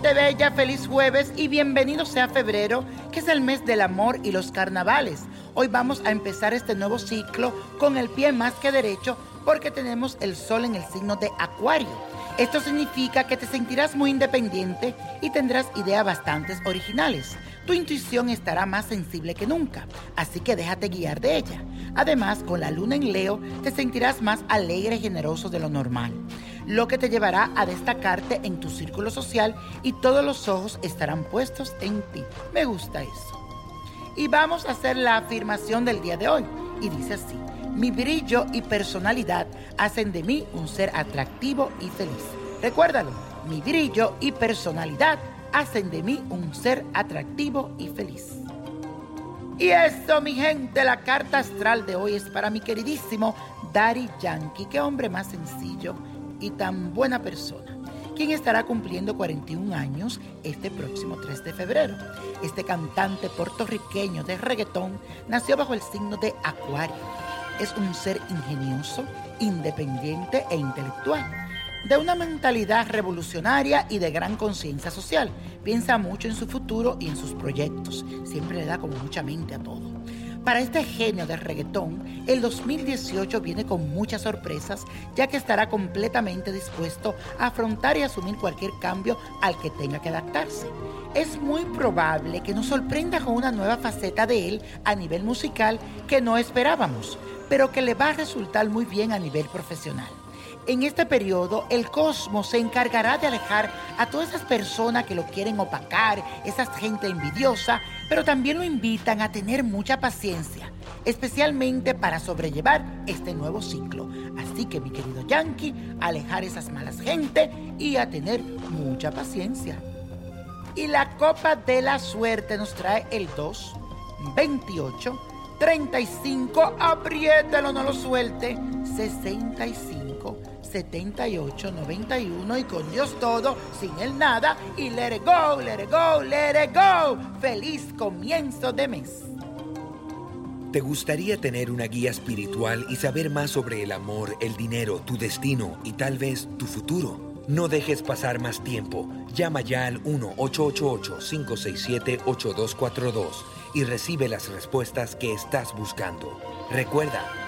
Gente bella, feliz jueves y bienvenido sea febrero, que es el mes del amor y los carnavales. Hoy vamos a empezar este nuevo ciclo con el pie más que derecho porque tenemos el sol en el signo de Acuario. Esto significa que te sentirás muy independiente y tendrás ideas bastante originales. Tu intuición estará más sensible que nunca, así que déjate guiar de ella. Además, con la luna en Leo, te sentirás más alegre y generoso de lo normal lo que te llevará a destacarte en tu círculo social y todos los ojos estarán puestos en ti. Me gusta eso. Y vamos a hacer la afirmación del día de hoy. Y dice así, mi brillo y personalidad hacen de mí un ser atractivo y feliz. Recuérdalo, mi brillo y personalidad hacen de mí un ser atractivo y feliz. Y esto, mi gente, la carta astral de hoy es para mi queridísimo Daddy Yankee. Qué hombre más sencillo y tan buena persona, quien estará cumpliendo 41 años este próximo 3 de febrero. Este cantante puertorriqueño de reggaetón nació bajo el signo de Acuario. Es un ser ingenioso, independiente e intelectual, de una mentalidad revolucionaria y de gran conciencia social. Piensa mucho en su futuro y en sus proyectos. Siempre le da como mucha mente a todo. Para este genio de reggaetón, el 2018 viene con muchas sorpresas, ya que estará completamente dispuesto a afrontar y asumir cualquier cambio al que tenga que adaptarse. Es muy probable que nos sorprenda con una nueva faceta de él a nivel musical que no esperábamos, pero que le va a resultar muy bien a nivel profesional. En este periodo, el cosmos se encargará de alejar a todas esas personas que lo quieren opacar, esa gente envidiosa, pero también lo invitan a tener mucha paciencia, especialmente para sobrellevar este nuevo ciclo. Así que, mi querido Yankee, alejar esas malas gente y a tener mucha paciencia. Y la copa de la suerte nos trae el 2, 28, 35, apriétalo, no lo suelte, 65. 78, 91 y con Dios todo, sin el nada y let it go, let it go, let it go. Feliz comienzo de mes. ¿Te gustaría tener una guía espiritual y saber más sobre el amor, el dinero, tu destino y tal vez tu futuro? No dejes pasar más tiempo. Llama ya al 1-888-567-8242 y recibe las respuestas que estás buscando. Recuerda,